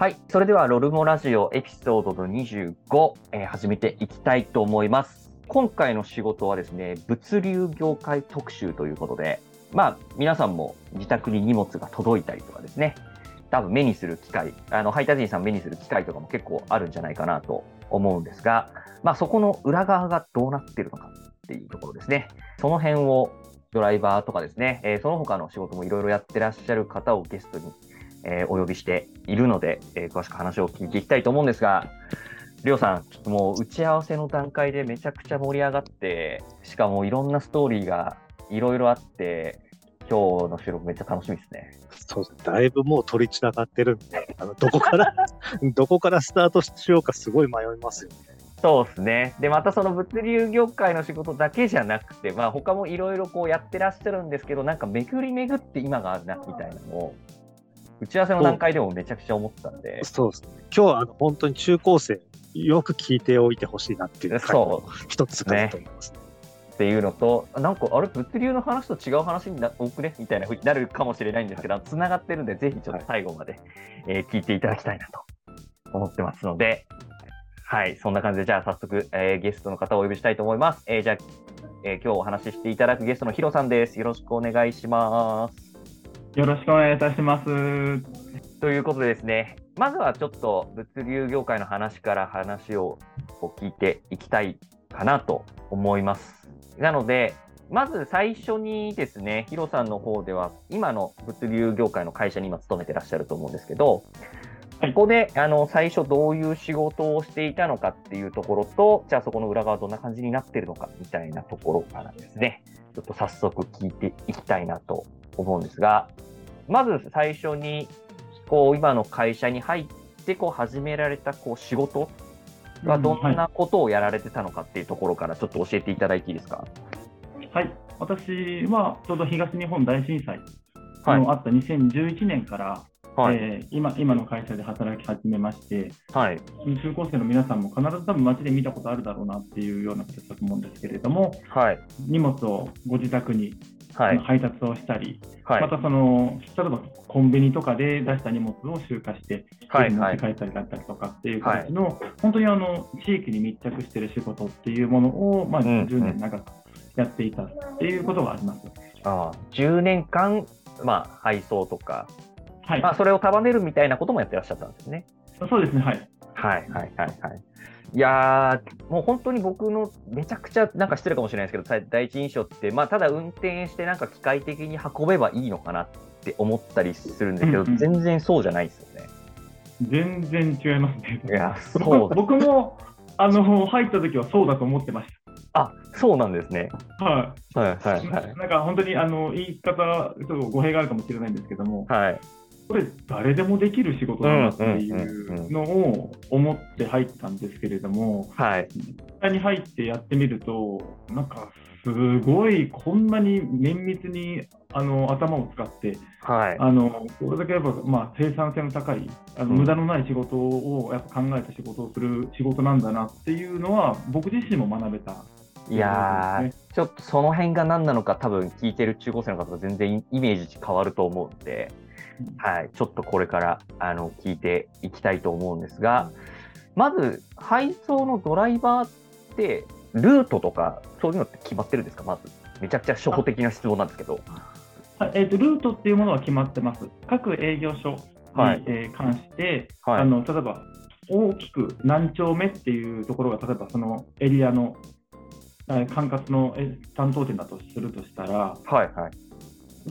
はい。それでは、ロルモラジオエピソードの25、えー始めていきたいと思います。今回の仕事はですね、物流業界特集ということで、まあ、皆さんも自宅に荷物が届いたりとかですね、多分目にする機会、あの、配達員さん目にする機会とかも結構あるんじゃないかなと思うんですが、まあ、そこの裏側がどうなってるのかっていうところですね。その辺をドライバーとかですね、えーその他の仕事もいろいろやってらっしゃる方をゲストにえーお呼びしているので、えー詳しく話を聞いていきたいと思うんですが、りょうさん、ちょっともう打ち合わせの段階でめちゃくちゃ盛り上がって、しかもいろんなストーリーがいろいろあって、今日の収録めっちゃ楽しみですね。そう。だいぶもう取り散らかってるんで、あのどこから、どこからスタートしようかすごい迷いますよね。そうですね。で、またその物流業界の仕事だけじゃなくて、まあ他もいろいろこうやってらっしゃるんですけど、なんか巡り巡って今があるな、みたいなのを、打ち合わせの段階でもめちゃくちゃ思ったんで、そうですね。今日はあの本当に中高生、よく聞いておいてほしいなっていう回の一つかなと思いますね。っていうのと、なんか、あれ、物流の話と違う話にな多くねみたいなふうになるかもしれないんですけど、つながってるんで、ぜひちょっと最後まで、えー聞いていただきたいなと思ってますので、はい、そんな感じで、じゃあ早速、えーゲストの方をお呼びしたいと思います。えーじゃあ、えー今日お話ししていただくゲストのヒロさんです。よろしくお願いします。よろしくお願いいたします。ということでですね、まずはちょっと物流業界の話から話を聞いていきたいかなと思います。なので、まず最初にですね、ヒロさんの方では、今の物流業界の会社に今勤めてらっしゃると思うんですけど、はいここであの最初どういう仕事をしていたのかっていうところと、じゃあそこの裏側どんな感じになってるのかみたいなところからですね、ちょっと早速聞いていきたいなと思うんですが、まず最初にこう今の会社に入ってこう始められたこう仕事はどんなことをやられてたのかっていうところからちょっと教えていただいていいですか？はい、私はちょうど東日本大震災はい。のあった2011年から、はい、えー今今の会社で働き始めまして、はい、中高生の皆さんも必ず多分街で見たことあるだろうなっていうような形だと思うんですけれども、はい、荷物をご自宅にはい、配達をしたり、はい。ま、たその例えばコンビニとかで出した荷物を集荷して、はい、持はい、って帰ったりだったりとかっていう形の、本当にあの地域に密着している仕事っていうものを、まあ、うん10年長くやっていたっていうことがあります。ああ10年間、まあ、配送とか、はい、まあ、それを束ねるみたいなこともやってらっしゃったんですね。そうですね、はい。はい、はい、はい、はい。いやー、もう本当に僕のめちゃくちゃなんか失礼かもしれないですけど、さ第一印象って、まあ、ただ運転してなんか機械的に運べばいいのかなって思ったりするんですけど、うんうん全然そうじゃないですよね。全然違いますね。いや、僕そうだ。僕もあの入った時はそうだと思ってましあ、そうなんですね。た。ははい、はい、い。はい。なんか本当にあの言い方、ちょっと語弊があるかもしれないんですけども、はい、これ、誰でもできる仕事だなっていうのを思って入ったんですけれども、はい、実際に入ってやってみると、なんかすごい、こんなに綿密にあの頭を使って、はい。あのこれだけやっぱ、まあ、生産性の高い、あのうん無駄のない仕事をやっぱ考えた仕事をする仕事なんだなっていうのは、僕自身も学べた。いやー、ちょっとその辺が何なのか、多分聞いてる中高生の方と全然イメージ変わると思うんで、うんはい、ちょっとこれからあの聞いていきたいと思うんですが、まず配送のドライバーって、ルートとか、そういうのって決まってるんですか、まず。めちゃくちゃ初歩的な質問なんですけど。はいえーとルートっていうものは決まってます。各営業所に、はいえー関して、はいあの例えば大きく何丁目っていうところが、例えばそのエリアのえー管轄のえー担当店だとするとしたら、はいはい。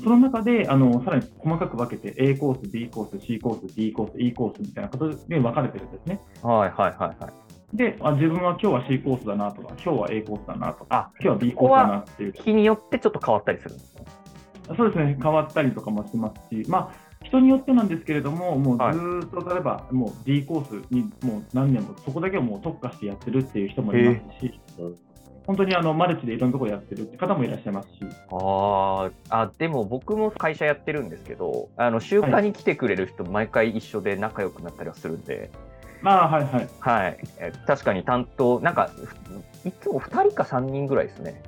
その中であのさらに細かく分けて A コース、B コース、C コース、D コース、E コースみたいな形で分かれてるんですね。はいはいはいはい。で、あ自分は今日は C コースだなとか、今日は A コースだなとか、あ、今日は B コースだなっていう、日によってちょっと変わったりするんですね。そうですね、変わったりとかもしますし、まあ、人によってなんですけれども、もうずっと例えば、もう D コースにもう何年も、そこだけをもう特化してやってるっていう人もいますし、本当にあのマルチでいろんなところやってるって方もいらっしゃいますし、あーあ、でも僕も会社やってるんですけど、あの週間に来てくれる人、毎回一緒で仲良くなったりはするんで、まあ、はいはい。はい、え確かに担当、なんか、いつも2人か3人ぐらいですね、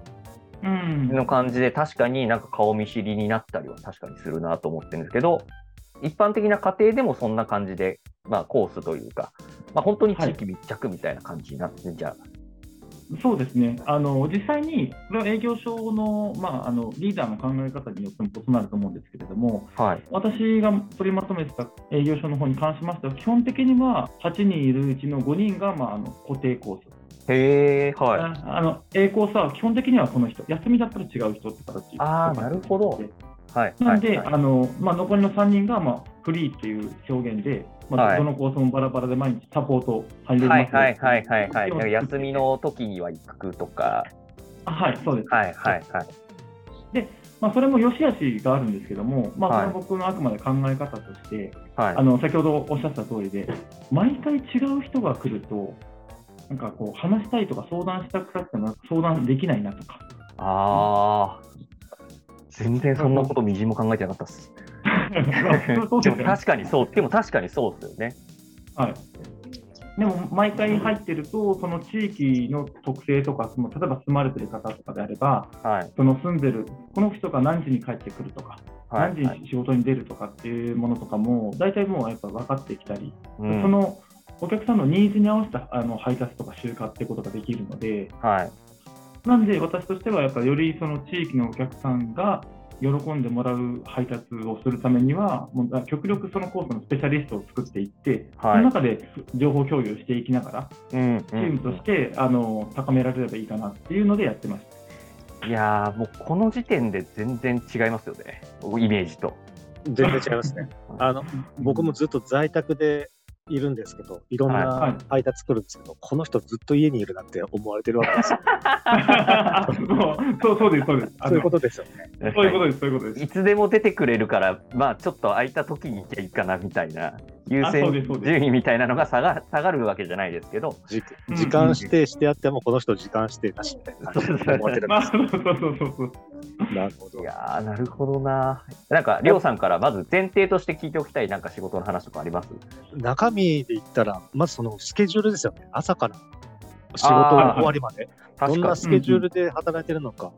うん、の感じで、確かになんか顔見知りになったりは確かにするなと思ってるんですけど、一般的な家庭でもそんな感じでまあ、コースというか、まあ、本当に地域密着みたいな感じになってんじゃそうですね、あの実際に、これは営業所の,、まあ、あのリーダーの考え方によっても異なると思うんですけれども、はい。私が取りまとめてた営業所の方に関しましては、基本的には8人いるうちの5人が、まあ、あの固定コース、へえ、はい。ああの A コースは基本的にはこの人、休みだったら違う人って形あーなるほどはい。なんで、はいあのまあ、残りの3人が、まあ、フリーっていう表現で、まあはいどのコースもバラバラで毎日サポート入れますはいはいはいはいはい。休みの時には行くとか、あはい、そうです。はいはいはい。まあ、それも良し悪しがあるんですけども、まあ、れは僕のあくまで考え方として、はいあ。の先ほどおっしゃった通りで、毎回違う人が来ると、なんかこう話したいとか相談したくなっても相談できないなとか、ああ。全然そんなことみじんも考えてなかったです。でも確かにそう、でも確かにそうですよね。はい、でも毎回入ってると、その地域の特性とか、その例えば住まれてる方とかであれば、はい。その住んでる、この人が何時に帰ってくるとか、はい。何時に仕事に出るとかっていうものとかも、大体もうやっぱ分かってきたり、うんそのお客さんのニーズに合わせたあの配達とか集荷ってことができるので、はい。なんで私としては、やっぱよりその地域のお客さんが喜んでもらう配達をするためには、もう極力そのコースのスペシャリストを作っていって、はいその中で情報共有していきながら、うん。チームとして、あの高められればいいかなっていうのでやってます。いやー、もうこの時点で全然違いますよね。イメージと。全然違いますね。あの、僕もずっと在宅でいるんですけど、いろんはいな配達来るんですけど、この人ずっと家にいるなって思われてるわけですよ。そうそうです、そうです。そういうことですよね。そういうことです、そういうことです。いつでも出てくれるから、まあちょっと空いた時に行けばいいかなみたいな、優あ先順位みたいなのが下が下がるわけじゃないですけど、時間指定してあっても、この人時間指定なしみたいな感じで思われてるん まあ、ですそうそうそうそうそう。なるほどい。やー、なるほどな。なんか、りょうさんからまず前提として聞いておきたい、なんか仕事の話とかあります？中身で言ったら、まずそのスケジュールですよね。朝から仕事終わりまで。どんな確かスケジュールで働いてるのか。